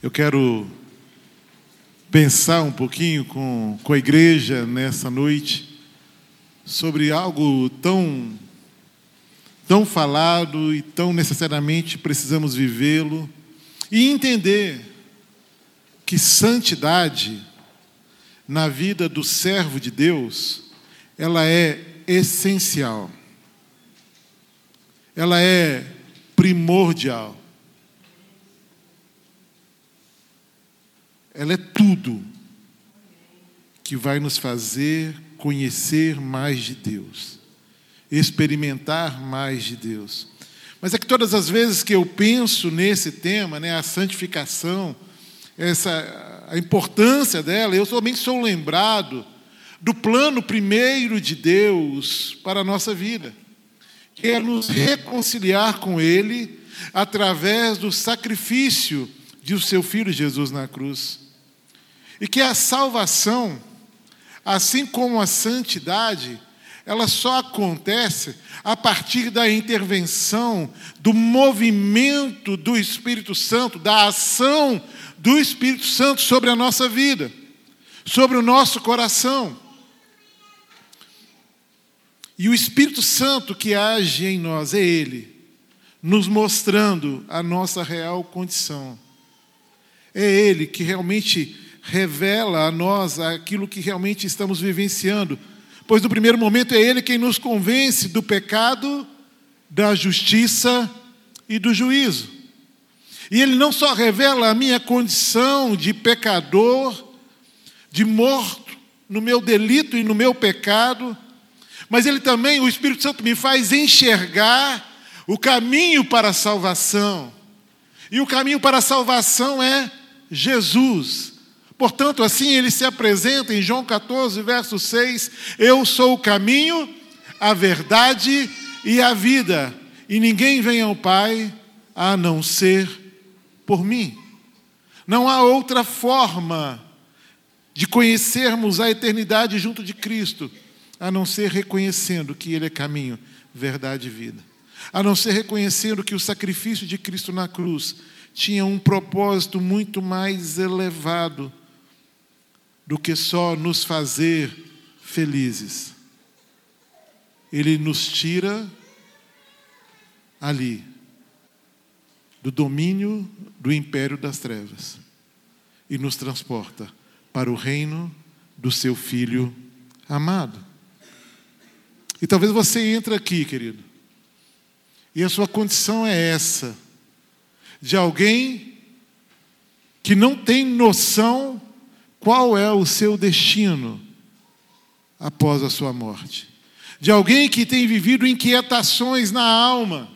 Eu quero pensar um pouquinho com, com a igreja nessa noite sobre algo tão, tão falado e tão necessariamente precisamos vivê-lo e entender que santidade na vida do servo de Deus, ela é essencial. Ela é primordial. Ela é tudo que vai nos fazer conhecer mais de Deus, experimentar mais de Deus. Mas é que todas as vezes que eu penso nesse tema, né, a santificação, essa, a importância dela, eu somente sou lembrado do plano primeiro de Deus para a nossa vida, que é nos reconciliar com Ele através do sacrifício de o seu Filho Jesus na cruz. E que a salvação, assim como a santidade, ela só acontece a partir da intervenção, do movimento do Espírito Santo, da ação do Espírito Santo sobre a nossa vida, sobre o nosso coração. E o Espírito Santo que age em nós é Ele, nos mostrando a nossa real condição. É Ele que realmente revela a nós aquilo que realmente estamos vivenciando. Pois no primeiro momento é Ele quem nos convence do pecado, da justiça e do juízo. E Ele não só revela a minha condição de pecador, de morto no meu delito e no meu pecado, mas Ele também, o Espírito Santo, me faz enxergar o caminho para a salvação. E o caminho para a salvação é Jesus. Portanto, assim ele se apresenta em João 14, verso 6: Eu sou o caminho, a verdade e a vida, e ninguém vem ao Pai a não ser por mim. Não há outra forma de conhecermos a eternidade junto de Cristo, a não ser reconhecendo que Ele é caminho, verdade e vida. A não ser reconhecendo que o sacrifício de Cristo na cruz tinha um propósito muito mais elevado do que só nos fazer felizes. Ele nos tira ali, do domínio do império das trevas, e nos transporta para o reino do seu Filho amado. E talvez você entre aqui, querido, e a sua condição é essa, de alguém que não tem noção qual é o seu destino após a sua morte? De alguém que tem vivido inquietações na alma,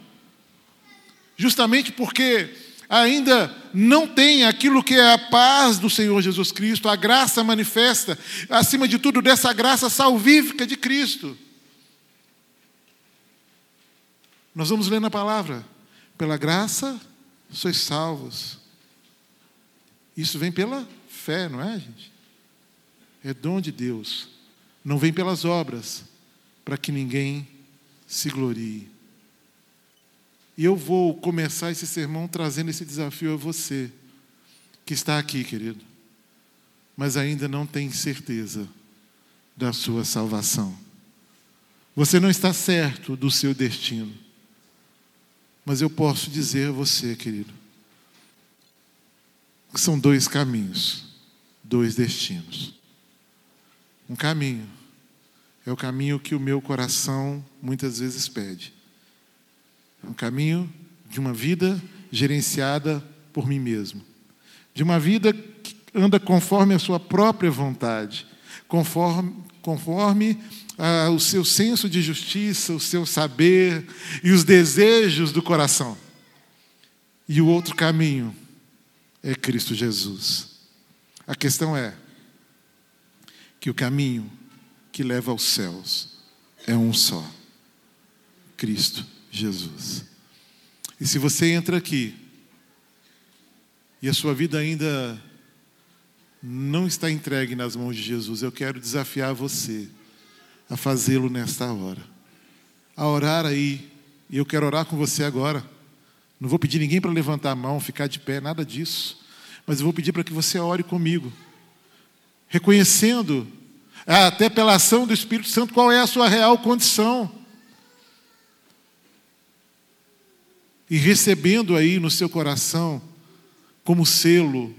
justamente porque ainda não tem aquilo que é a paz do Senhor Jesus Cristo, a graça manifesta, acima de tudo, dessa graça salvífica de Cristo. Nós vamos ler na palavra: pela graça sois salvos. Isso vem pela fé, não é, gente? É dom de Deus. Não vem pelas obras, para que ninguém se glorie. E eu vou começar esse sermão trazendo esse desafio a você, que está aqui, querido, mas ainda não tem certeza da sua salvação. Você não está certo do seu destino. Mas eu posso dizer a você, querido, que são dois caminhos dois destinos. Um caminho é o caminho que o meu coração muitas vezes pede. É um caminho de uma vida gerenciada por mim mesmo. De uma vida que anda conforme a sua própria vontade, conforme, conforme ah, o seu senso de justiça, o seu saber e os desejos do coração. E o outro caminho é Cristo Jesus. A questão é que o caminho que leva aos céus é um só: Cristo Jesus. E se você entra aqui e a sua vida ainda não está entregue nas mãos de Jesus, eu quero desafiar você a fazê-lo nesta hora. A orar aí, e eu quero orar com você agora. Não vou pedir ninguém para levantar a mão, ficar de pé, nada disso. Mas eu vou pedir para que você ore comigo, reconhecendo, até pela ação do Espírito Santo, qual é a sua real condição. E recebendo aí no seu coração, como selo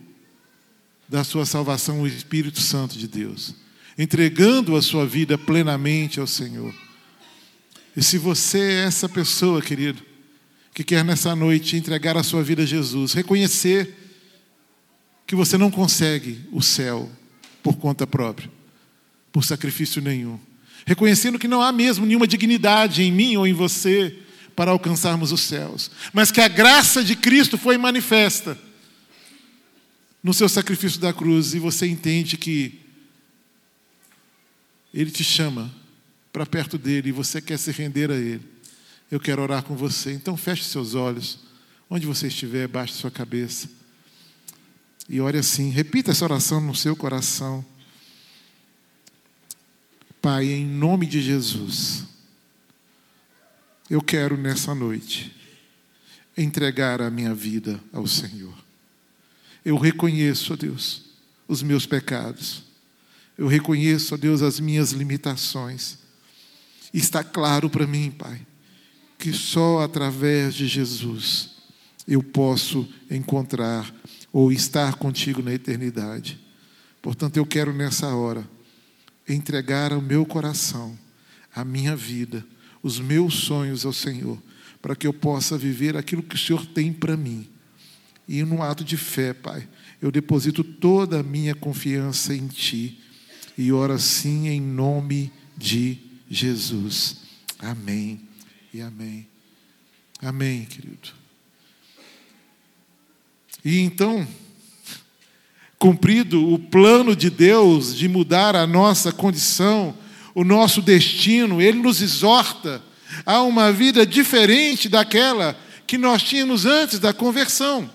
da sua salvação, o Espírito Santo de Deus, entregando a sua vida plenamente ao Senhor. E se você é essa pessoa, querido, que quer nessa noite entregar a sua vida a Jesus, reconhecer que você não consegue o céu por conta própria, por sacrifício nenhum, reconhecendo que não há mesmo nenhuma dignidade em mim ou em você para alcançarmos os céus, mas que a graça de Cristo foi manifesta no seu sacrifício da cruz e você entende que Ele te chama para perto dele e você quer se render a Ele eu quero orar com você. Então feche seus olhos. Onde você estiver, baixe sua cabeça. E ore assim. Repita essa oração no seu coração. Pai, em nome de Jesus, eu quero nessa noite entregar a minha vida ao Senhor. Eu reconheço, ó Deus, os meus pecados. Eu reconheço, ó Deus, as minhas limitações. Está claro para mim, Pai, que só através de Jesus eu posso encontrar ou estar contigo na eternidade. Portanto, eu quero nessa hora entregar o meu coração, a minha vida, os meus sonhos ao Senhor, para que eu possa viver aquilo que o Senhor tem para mim. E num ato de fé, Pai, eu deposito toda a minha confiança em Ti e oro assim em nome de Jesus. Amém e amém. Amém, querido. E então, cumprido o plano de Deus de mudar a nossa condição, o nosso destino, Ele nos exorta a uma vida diferente daquela que nós tínhamos antes da conversão.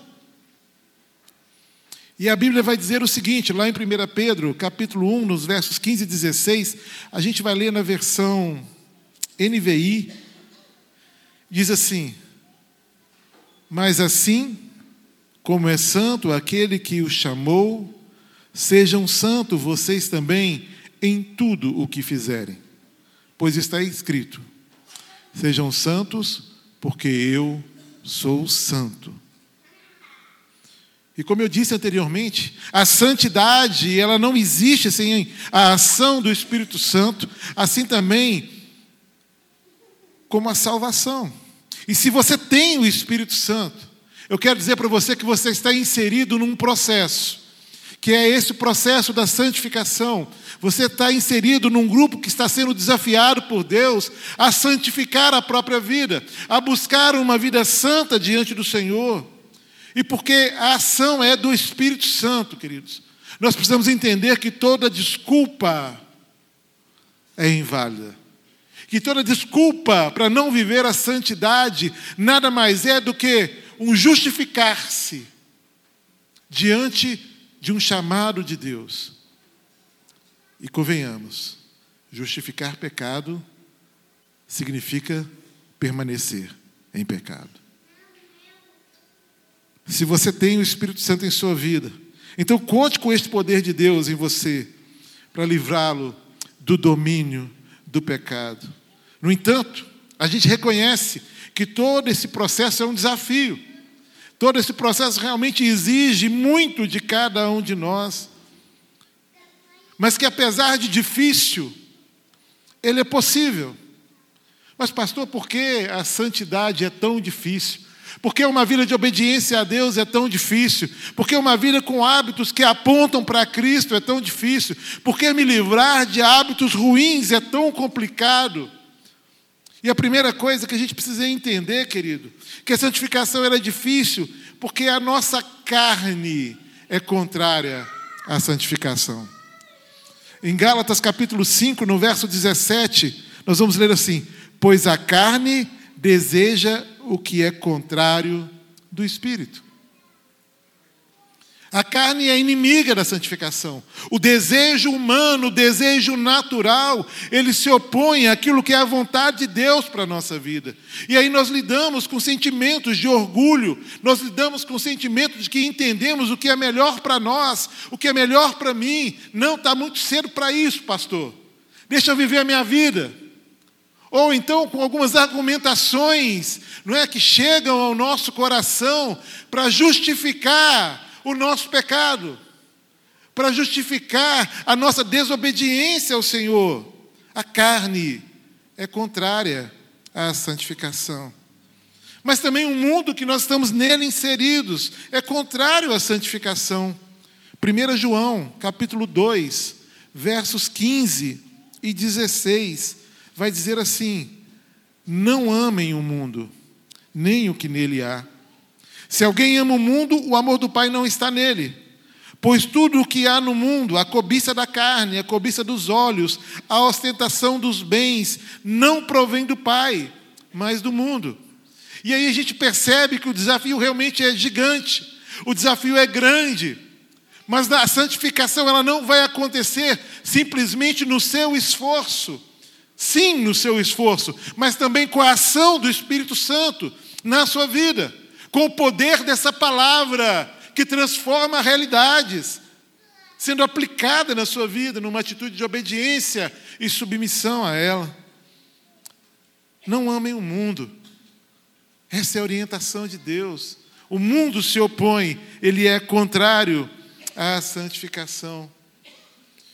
E a Bíblia vai dizer o seguinte, lá em 1 Pedro, capítulo 1, nos versos 15 e 16, a gente vai ler na versão NVI, Diz assim: Mas assim como é santo aquele que o chamou, sejam santos vocês também em tudo o que fizerem. Pois está escrito: Sejam santos, porque eu sou santo. E como eu disse anteriormente, a santidade, ela não existe sem a ação do Espírito Santo, assim também como a salvação. E se você tem o Espírito Santo, eu quero dizer para você que você está inserido num processo, que é esse processo da santificação. Você está inserido num grupo que está sendo desafiado por Deus a santificar a própria vida, a buscar uma vida santa diante do Senhor. E porque a ação é do Espírito Santo, queridos, nós precisamos entender que toda desculpa é inválida que toda desculpa para não viver a santidade nada mais é do que um justificar-se diante de um chamado de Deus. E convenhamos, justificar pecado significa permanecer em pecado. Se você tem o Espírito Santo em sua vida, então conte com este poder de Deus em você para livrá-lo do domínio do pecado. No entanto, a gente reconhece que todo esse processo é um desafio. Todo esse processo realmente exige muito de cada um de nós. Mas que apesar de difícil, ele é possível. Mas, pastor, por que a santidade é tão difícil? Por que uma vida de obediência a Deus é tão difícil? Por que uma vida com hábitos que apontam para Cristo é tão difícil? Por que me livrar de hábitos ruins é tão complicado? E a primeira coisa que a gente precisa entender, querido, que a santificação era difícil porque a nossa carne é contrária à santificação. Em Gálatas capítulo 5, no verso 17, nós vamos ler assim: Pois a carne deseja o que é contrário do espírito. A carne é inimiga da santificação. O desejo humano, o desejo natural, ele se opõe àquilo que é a vontade de Deus para a nossa vida. E aí nós lidamos com sentimentos de orgulho, nós lidamos com sentimentos de que entendemos o que é melhor para nós, o que é melhor para mim. Não está muito cedo para isso, pastor. Deixa eu viver a minha vida. Ou então com algumas argumentações, não é que chegam ao nosso coração para justificar o nosso pecado, para justificar a nossa desobediência ao Senhor. A carne é contrária à santificação. Mas também o mundo que nós estamos nele inseridos é contrário à santificação. 1 João, capítulo 2, versos 15 e 16, vai dizer assim: Não amem o mundo, nem o que nele há. Se alguém ama o mundo, o amor do Pai não está nele. Pois tudo o que há no mundo, a cobiça da carne, a cobiça dos olhos, a ostentação dos bens, não provém do Pai, mas do mundo. E aí a gente percebe que o desafio realmente é gigante, o desafio é grande, mas a santificação ela não vai acontecer simplesmente no seu esforço, sim, no seu esforço, mas também com a ação do Espírito Santo na sua vida com o poder dessa palavra que transforma realidades, sendo aplicada na sua vida, numa atitude de obediência e submissão a ela. Não amem o mundo. Essa é a orientação de Deus. O mundo se opõe, ele é contrário à santificação.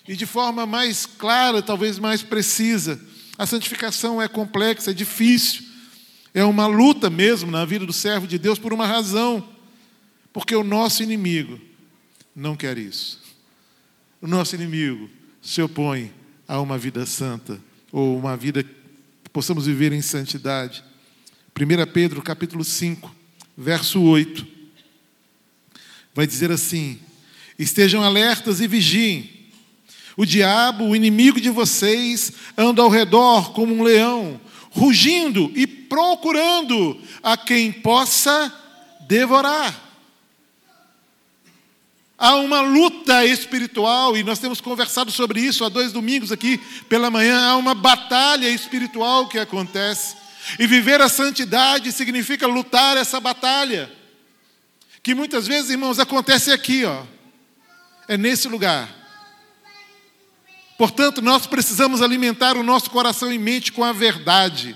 E de forma mais clara, talvez mais precisa, a santificação é complexa, é difícil. É uma luta mesmo na vida do servo de Deus por uma razão. Porque o nosso inimigo não quer isso. O nosso inimigo se opõe a uma vida santa ou uma vida que possamos viver em santidade. 1 Pedro capítulo 5, verso 8. Vai dizer assim: Estejam alertas e vigiem. O diabo, o inimigo de vocês, anda ao redor como um leão, rugindo e procurando a quem possa devorar. Há uma luta espiritual, e nós temos conversado sobre isso há dois domingos aqui pela manhã. Há uma batalha espiritual que acontece. E viver a santidade significa lutar essa batalha. Que muitas vezes, irmãos, acontece aqui, ó. É nesse lugar. Portanto, nós precisamos alimentar o nosso coração e mente com a verdade.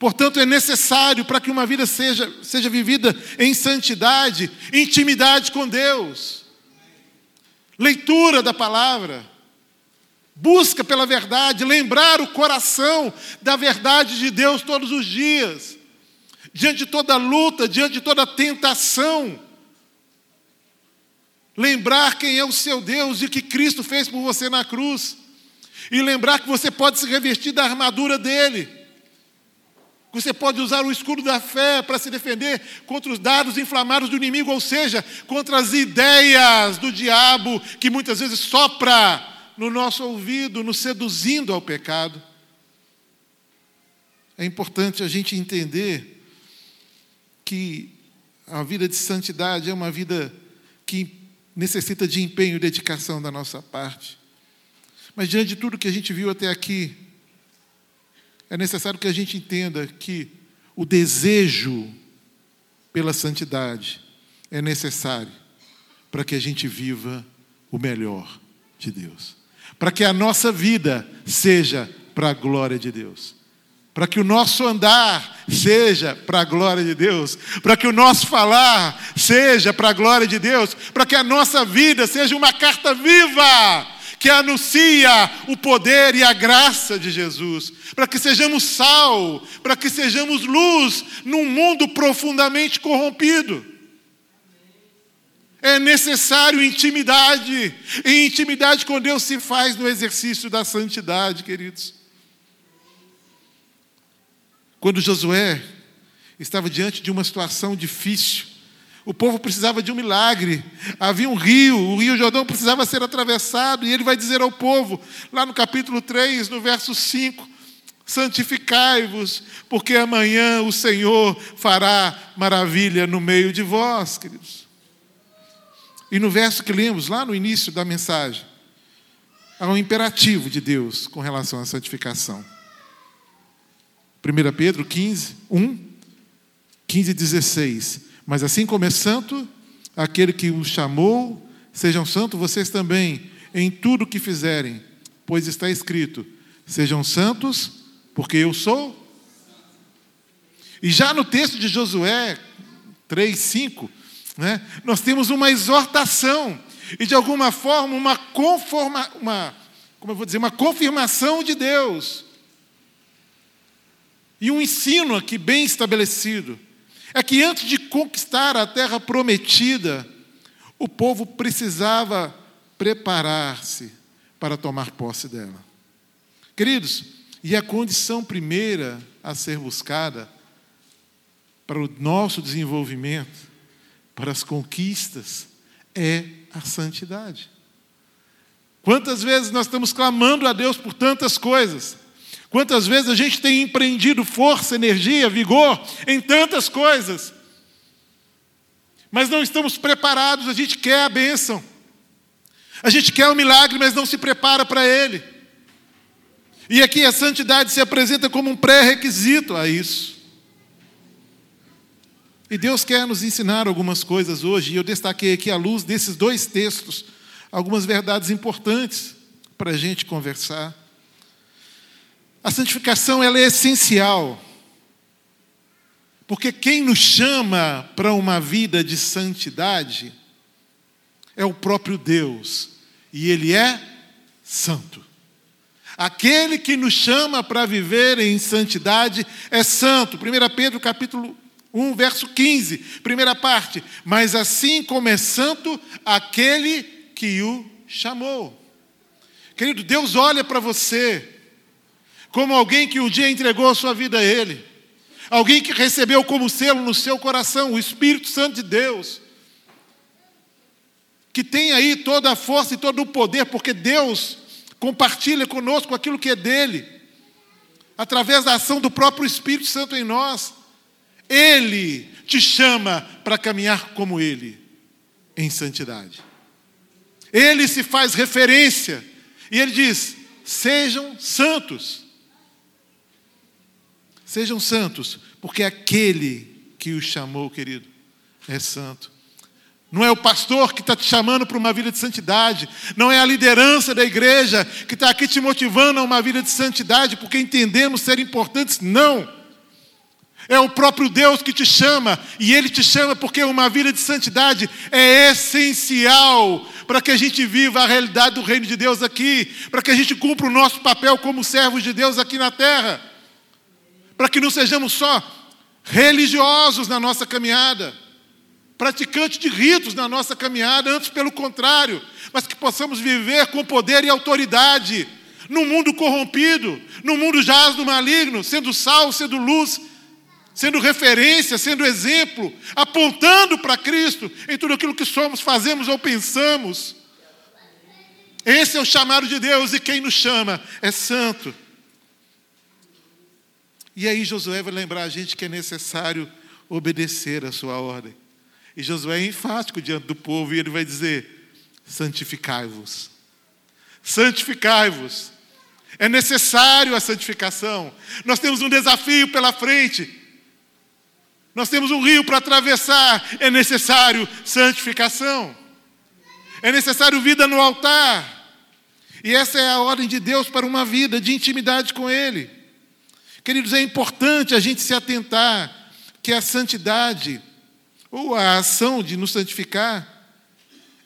Portanto, é necessário para que uma vida seja, seja vivida em santidade, intimidade com Deus, leitura da palavra, busca pela verdade, lembrar o coração da verdade de Deus todos os dias, diante de toda luta, diante de toda tentação. Lembrar quem é o seu Deus e o que Cristo fez por você na cruz. E lembrar que você pode se revestir da armadura dele você pode usar o escudo da fé para se defender contra os dados inflamados do inimigo, ou seja, contra as ideias do diabo que muitas vezes sopra no nosso ouvido, nos seduzindo ao pecado. É importante a gente entender que a vida de santidade é uma vida que necessita de empenho e dedicação da nossa parte. Mas diante de tudo que a gente viu até aqui, é necessário que a gente entenda que o desejo pela santidade é necessário para que a gente viva o melhor de Deus. Para que a nossa vida seja para a glória de Deus. Para que o nosso andar seja para a glória de Deus. Para que o nosso falar seja para a glória de Deus. Para que a nossa vida seja uma carta viva que anuncia o poder e a graça de Jesus, para que sejamos sal, para que sejamos luz num mundo profundamente corrompido. É necessário intimidade, e intimidade com Deus se faz no exercício da santidade, queridos. Quando Josué estava diante de uma situação difícil, o povo precisava de um milagre. Havia um rio, o rio Jordão precisava ser atravessado, e ele vai dizer ao povo, lá no capítulo 3, no verso 5: Santificai-vos, porque amanhã o Senhor fará maravilha no meio de vós, queridos. E no verso que lemos lá no início da mensagem, há um imperativo de Deus com relação à santificação. 1 Pedro 15, 1, 15 e 16. Mas assim como é santo, aquele que os chamou, sejam santos vocês também, em tudo que fizerem, pois está escrito: sejam santos, porque eu sou. E já no texto de Josué 3, 5, né, nós temos uma exortação e de alguma forma uma conforma, uma, como eu vou dizer, uma confirmação de Deus. E um ensino aqui bem estabelecido é que antes de conquistar a terra prometida, o povo precisava preparar-se para tomar posse dela. Queridos, e a condição primeira a ser buscada para o nosso desenvolvimento, para as conquistas, é a santidade. Quantas vezes nós estamos clamando a Deus por tantas coisas, Quantas vezes a gente tem empreendido força, energia, vigor em tantas coisas, mas não estamos preparados, a gente quer a bênção, a gente quer o milagre, mas não se prepara para ele. E aqui a santidade se apresenta como um pré-requisito a isso. E Deus quer nos ensinar algumas coisas hoje, e eu destaquei aqui à luz desses dois textos algumas verdades importantes para a gente conversar. A santificação ela é essencial. Porque quem nos chama para uma vida de santidade é o próprio Deus, e ele é santo. Aquele que nos chama para viver em santidade é santo. 1 Pedro capítulo 1, verso 15, primeira parte. Mas assim como é santo aquele que o chamou. Querido, Deus olha para você como alguém que um dia entregou a sua vida a Ele, alguém que recebeu como selo no seu coração o Espírito Santo de Deus, que tem aí toda a força e todo o poder, porque Deus compartilha conosco aquilo que é dele, através da ação do próprio Espírito Santo em nós. Ele te chama para caminhar como Ele, em santidade. Ele se faz referência e ele diz: sejam santos. Sejam santos, porque aquele que os chamou, querido, é santo. Não é o pastor que está te chamando para uma vida de santidade, não é a liderança da igreja que está aqui te motivando a uma vida de santidade, porque entendemos ser importantes, não. É o próprio Deus que te chama, e Ele te chama porque uma vida de santidade é essencial para que a gente viva a realidade do reino de Deus aqui, para que a gente cumpra o nosso papel como servos de Deus aqui na terra para que não sejamos só religiosos na nossa caminhada, praticantes de ritos na nossa caminhada, antes pelo contrário, mas que possamos viver com poder e autoridade, num mundo corrompido, num mundo jaz do maligno, sendo sal, sendo luz, sendo referência, sendo exemplo, apontando para Cristo em tudo aquilo que somos, fazemos ou pensamos. Esse é o chamado de Deus e quem nos chama é santo. E aí Josué vai lembrar a gente que é necessário obedecer a sua ordem. E Josué é enfático diante do povo e ele vai dizer: santificai-vos. Santificai-vos. É necessário a santificação. Nós temos um desafio pela frente. Nós temos um rio para atravessar. É necessário santificação. É necessário vida no altar. E essa é a ordem de Deus para uma vida de intimidade com Ele. Queridos, é importante a gente se atentar que a santidade, ou a ação de nos santificar,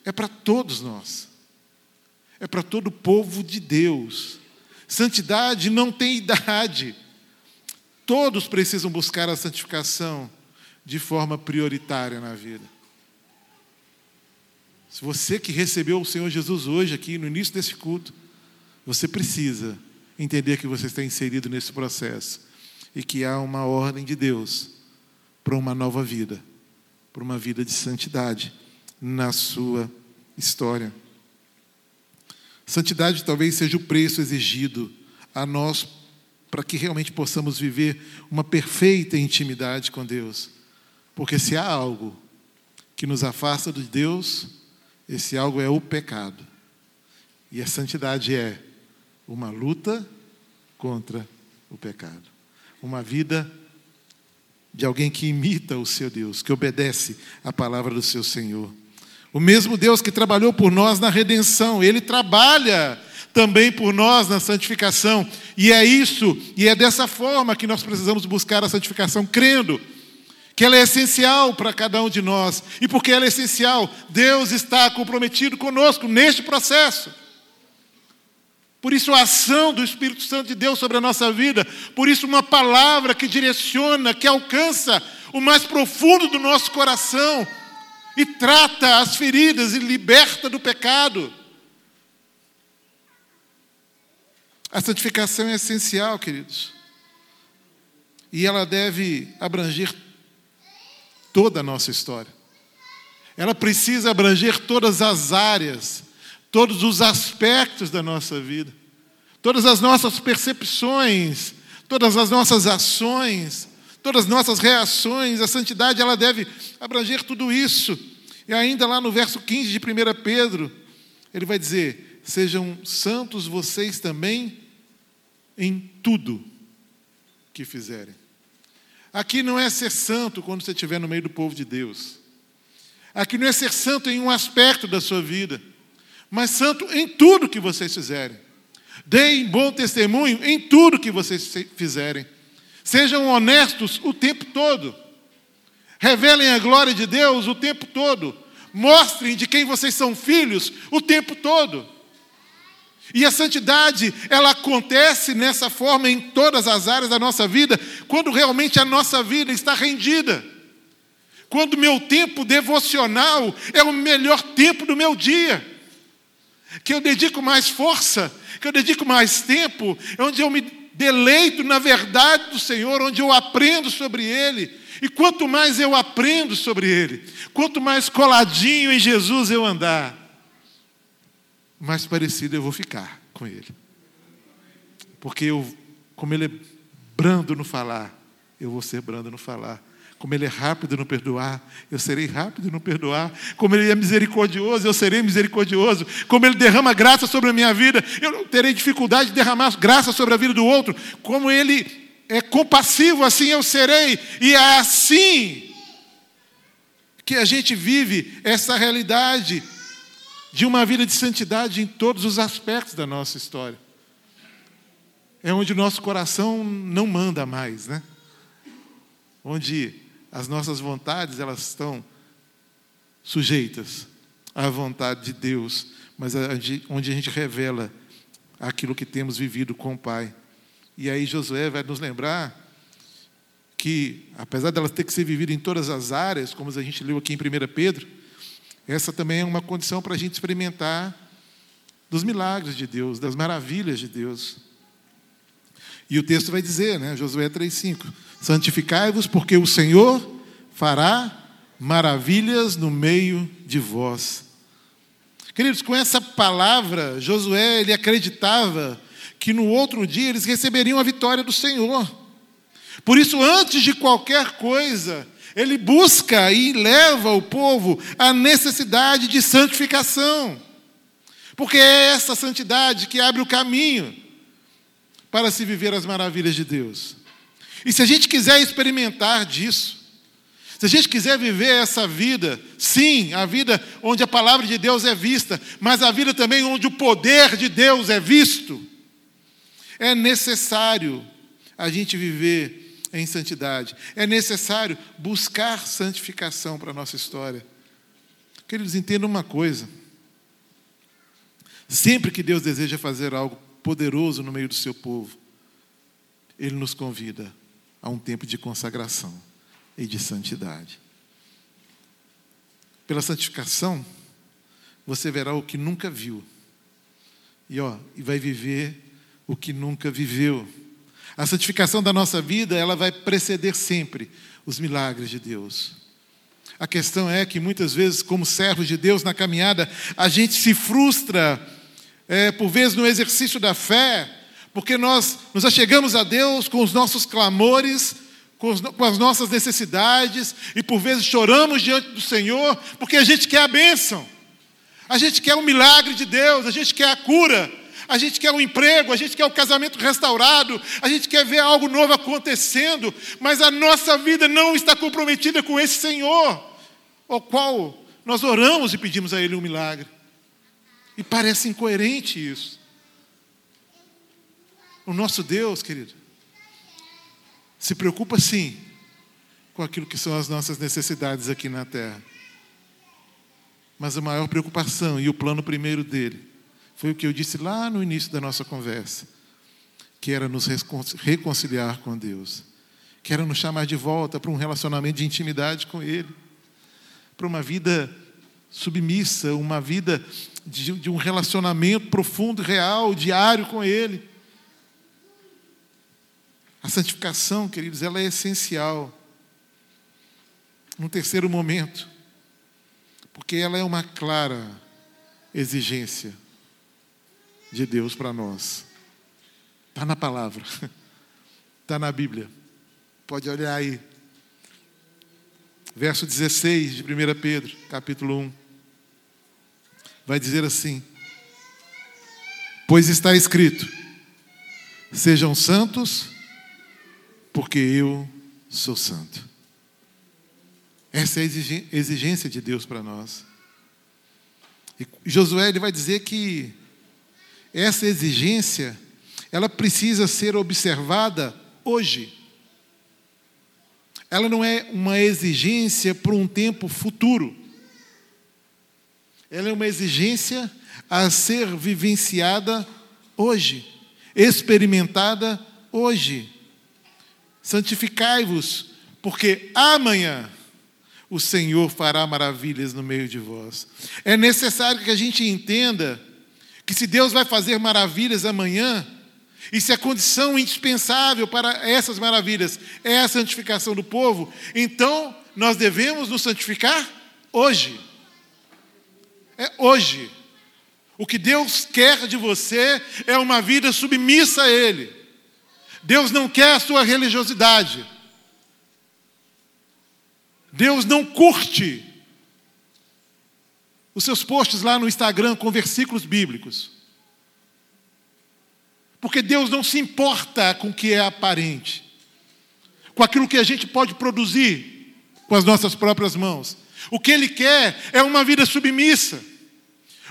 é para todos nós, é para todo o povo de Deus. Santidade não tem idade, todos precisam buscar a santificação de forma prioritária na vida. Se você que recebeu o Senhor Jesus hoje, aqui no início desse culto, você precisa entender que você está inserido nesse processo e que há uma ordem de Deus para uma nova vida, para uma vida de santidade na sua história. Santidade talvez seja o preço exigido a nós para que realmente possamos viver uma perfeita intimidade com Deus. Porque se há algo que nos afasta de Deus, Esse algo é o pecado. E a santidade é uma luta contra o pecado. Uma vida de alguém que imita o seu Deus, que obedece à palavra do seu Senhor. O mesmo Deus que trabalhou por nós na redenção, ele trabalha também por nós na santificação. E é isso, e é dessa forma que nós precisamos buscar a santificação, crendo que ela é essencial para cada um de nós. E porque ela é essencial, Deus está comprometido conosco neste processo. Por isso, a ação do Espírito Santo de Deus sobre a nossa vida, por isso, uma palavra que direciona, que alcança o mais profundo do nosso coração e trata as feridas e liberta do pecado. A santificação é essencial, queridos. E ela deve abranger toda a nossa história. Ela precisa abranger todas as áreas, todos os aspectos da nossa vida, todas as nossas percepções, todas as nossas ações, todas as nossas reações. A santidade ela deve abranger tudo isso. E ainda lá no verso 15 de 1 Pedro, ele vai dizer: Sejam santos vocês também em tudo que fizerem. Aqui não é ser santo quando você estiver no meio do povo de Deus. Aqui não é ser santo em um aspecto da sua vida, mas santo em tudo que vocês fizerem. Deem bom testemunho em tudo que vocês fizerem. Sejam honestos o tempo todo. Revelem a glória de Deus o tempo todo. Mostrem de quem vocês são filhos o tempo todo. E a santidade, ela acontece nessa forma em todas as áreas da nossa vida, quando realmente a nossa vida está rendida. Quando meu tempo devocional é o melhor tempo do meu dia. Que eu dedico mais força, que eu dedico mais tempo, é onde eu me deleito na verdade do Senhor, onde eu aprendo sobre Ele. E quanto mais eu aprendo sobre Ele, quanto mais coladinho em Jesus eu andar, mais parecido eu vou ficar com ele. Porque eu, como ele é brando no falar, eu vou ser brando no falar. Como ele é rápido no perdoar, eu serei rápido no perdoar. Como ele é misericordioso, eu serei misericordioso. Como ele derrama graça sobre a minha vida, eu não terei dificuldade de derramar graça sobre a vida do outro. Como ele é compassivo, assim eu serei. E é assim que a gente vive essa realidade de uma vida de santidade em todos os aspectos da nossa história. É onde o nosso coração não manda mais, né? Onde as nossas vontades elas estão sujeitas à vontade de Deus, mas onde a gente revela aquilo que temos vivido com o Pai. E aí Josué vai nos lembrar que, apesar dela ter que ser vivida em todas as áreas, como a gente leu aqui em 1 Pedro, essa também é uma condição para a gente experimentar dos milagres de Deus, das maravilhas de Deus. E o texto vai dizer, né, Josué 3,5: Santificai-vos, porque o Senhor fará maravilhas no meio de vós. Queridos, com essa palavra, Josué ele acreditava que no outro dia eles receberiam a vitória do Senhor. Por isso, antes de qualquer coisa, ele busca e leva o povo à necessidade de santificação. Porque é essa santidade que abre o caminho para se viver as maravilhas de Deus. E se a gente quiser experimentar disso, se a gente quiser viver essa vida, sim, a vida onde a palavra de Deus é vista, mas a vida também onde o poder de Deus é visto, é necessário a gente viver em santidade. É necessário buscar santificação para a nossa história. Queridos, entendam uma coisa. Sempre que Deus deseja fazer algo poderoso no meio do seu povo, Ele nos convida a um tempo de consagração e de santidade. Pela santificação, você verá o que nunca viu. E, ó, e vai viver o que nunca viveu. A santificação da nossa vida, ela vai preceder sempre os milagres de Deus. A questão é que muitas vezes, como servos de Deus na caminhada, a gente se frustra, é, por vezes, no exercício da fé, porque nós nos achegamos a Deus com os nossos clamores, com, as nossas necessidades, e por vezes choramos diante do Senhor, porque a gente quer a bênção. A gente quer um milagre de Deus, a gente quer a cura, a gente quer um emprego, a gente quer o casamento restaurado, a gente quer ver algo novo acontecendo, mas a nossa vida não está comprometida com esse Senhor, ao qual nós oramos e pedimos a Ele um milagre. E parece incoerente isso. O nosso Deus, querido, se preocupa sim com aquilo que são as nossas necessidades aqui na terra. Mas a maior preocupação e o plano primeiro dele foi o que eu disse lá no início da nossa conversa, que era nos reconciliar com Deus, que era nos chamar de volta para um relacionamento de intimidade com Ele, para uma vida submissa, uma vida de, de um relacionamento profundo, real, diário com Ele. A santificação, queridos, ela é essencial. No terceiro momento, porque ela é uma clara exigência de Deus para nós. Está na palavra, está na Bíblia. Pode olhar aí. Verso 16 de 1 Pedro, capítulo 1. Vai dizer assim: Pois está escrito: Sejam santos, porque eu sou santo. Essa é a exigência de Deus para nós. E Josué ele vai dizer que essa exigência ela precisa ser observada hoje. Ela não é uma exigência para um tempo futuro. Ela é uma exigência a ser vivenciada hoje, experimentada hoje. Santificai-vos, porque amanhã o Senhor fará maravilhas no meio de vós. É necessário que a gente entenda que se Deus vai fazer maravilhas amanhã, e se a condição indispensável para essas maravilhas é a santificação do povo, então nós devemos nos santificar hoje. É hoje. O que Deus quer de você é uma vida submissa a Ele. Deus não quer a sua religiosidade. Deus não curte os seus posts lá no Instagram com versículos bíblicos. Porque Deus não se importa com o que é aparente, com aquilo que a gente pode produzir com as nossas próprias mãos. O que Ele quer é uma vida submissa.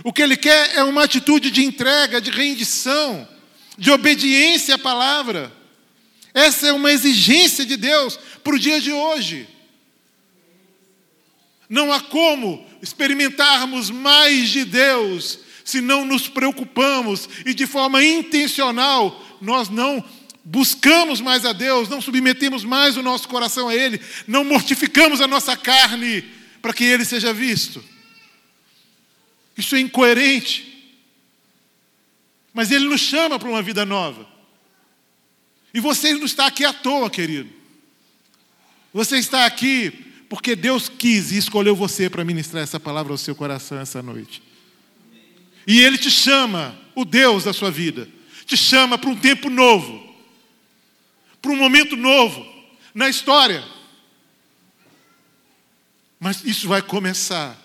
O que Ele quer é uma atitude de entrega, de rendição, de obediência à palavra. Essa é uma exigência de Deus para o dia de hoje. Não há como experimentarmos mais de Deus se não nos preocupamos e de forma intencional nós não buscamos mais a Deus, não submetemos mais o nosso coração a Ele, não mortificamos a nossa carne para que Ele seja visto. Isso é incoerente. Mas Ele nos chama para uma vida nova. E você não está aqui à toa, querido. Você está aqui porque Deus quis e escolheu você para ministrar essa palavra ao seu coração essa noite. E Ele te chama, o Deus da sua vida, te chama para um tempo novo, para um momento novo na história. Mas isso vai começar,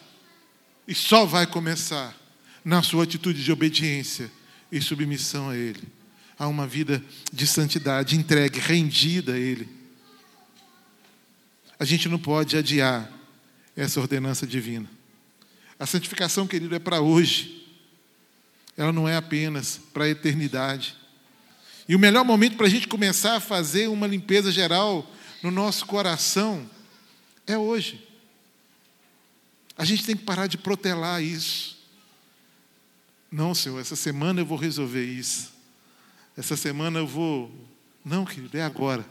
e só vai começar, na sua atitude de obediência e submissão a Ele a uma vida de santidade, entregue, rendida a Ele. A gente não pode adiar essa ordenança divina. A santificação, querido, é para hoje. Ela não é apenas para a eternidade. E o melhor momento para a gente começar a fazer uma limpeza geral no nosso coração é hoje. A gente tem que parar de protelar isso. Não, Senhor, essa semana eu vou resolver isso. Essa semana eu vou. Não, querido, é agora.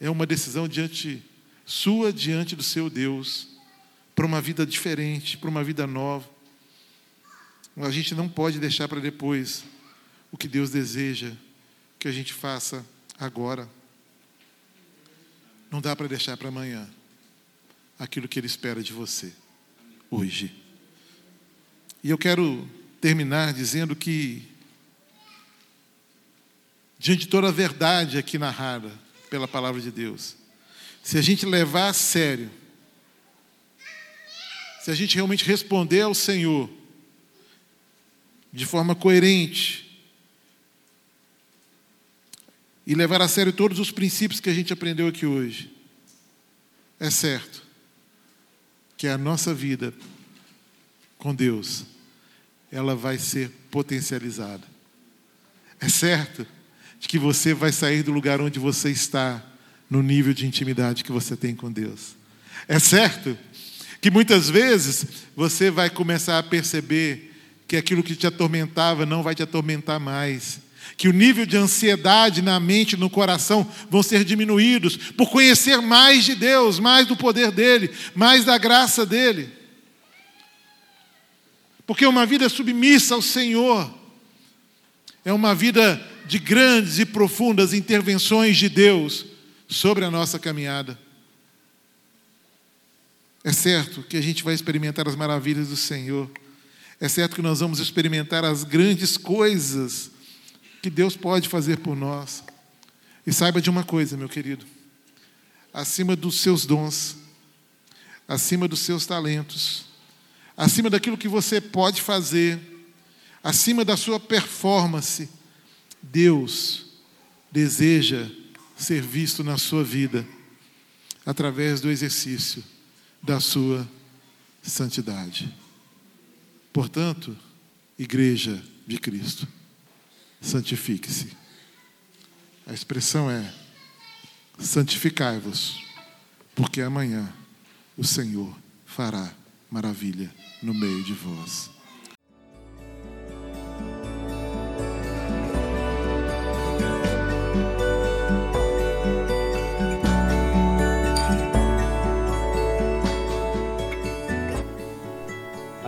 É uma decisão diante sua, diante do seu Deus, para uma vida diferente, para uma vida nova. A gente não pode deixar para depois o que Deus deseja que a gente faça agora. Não dá para deixar para amanhã aquilo que Ele espera de você, hoje. E eu quero terminar dizendo que diante de toda a verdade aqui narrada pela palavra de Deus, se a gente levar a sério, se a gente realmente responder ao Senhor de forma coerente e levar a sério todos os princípios que a gente aprendeu aqui hoje, é certo que a nossa vida com Deus ela vai ser potencializada. É certo de que você vai sair do lugar onde você está no nível de intimidade que você tem com Deus. É certo que muitas vezes você vai começar a perceber que aquilo que te atormentava não vai te atormentar mais. Que o nível de ansiedade na mente, no coração, vão ser diminuídos por conhecer mais de Deus, mais do poder dEle, mais da graça dEle. Porque uma vida submissa ao Senhor é uma vida de grandes e profundas intervenções de Deus sobre a nossa caminhada. É certo que a gente vai experimentar as maravilhas do Senhor. É certo que nós vamos experimentar as grandes coisas que Deus pode fazer por nós. E saiba de uma coisa, meu querido: acima dos seus dons, acima dos seus talentos, acima daquilo que você pode fazer, acima da sua performance, Deus deseja ser visto na sua vida através do exercício da sua santidade. Portanto, igreja de Cristo, santifique-se. A expressão é: santificai-vos, porque amanhã o Senhor fará maravilha no meio de vós.